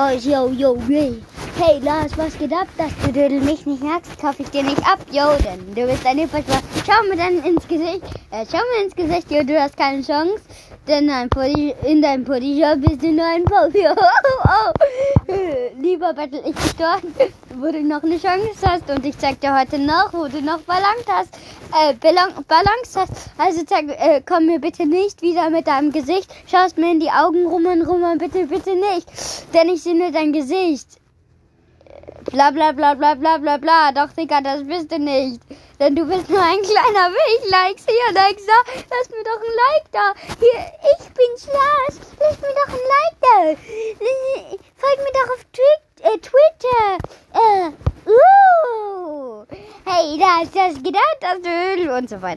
Oh, yo, yo, yo. Hey Lars, was geht ab, dass du Dödel mich nicht magst? Kaufe ich dir nicht ab, yo, denn du bist ein Hilfsverschwör. Schau mir dann ins Gesicht, äh, schau mir ins Gesicht, yo, du hast keine Chance, denn in deinem Pulli-Shop bist du nur ein Profi. Oh, oh. Lieber Battle, ich gestorben, wo du noch eine Chance hast und ich zeig dir heute noch, wo du noch Balance hast, äh, Balance hast. Also zeig, äh, komm mir bitte nicht wieder mit deinem Gesicht, schaust mir in die Augen rum und rum und bitte, bitte nicht, denn ich sehe nur dein Gesicht. Bla bla bla bla bla bla bla. Doch, Digga, das bist du nicht. Denn du bist nur ein kleiner Weg. Likes hier, Likes da. Lass mir doch ein Like da. Hier, ich bin Schlaß. Lass mir doch ein Like da. Folg mir doch auf Twi Twitter. Das gedacht, das Öl und so weiter.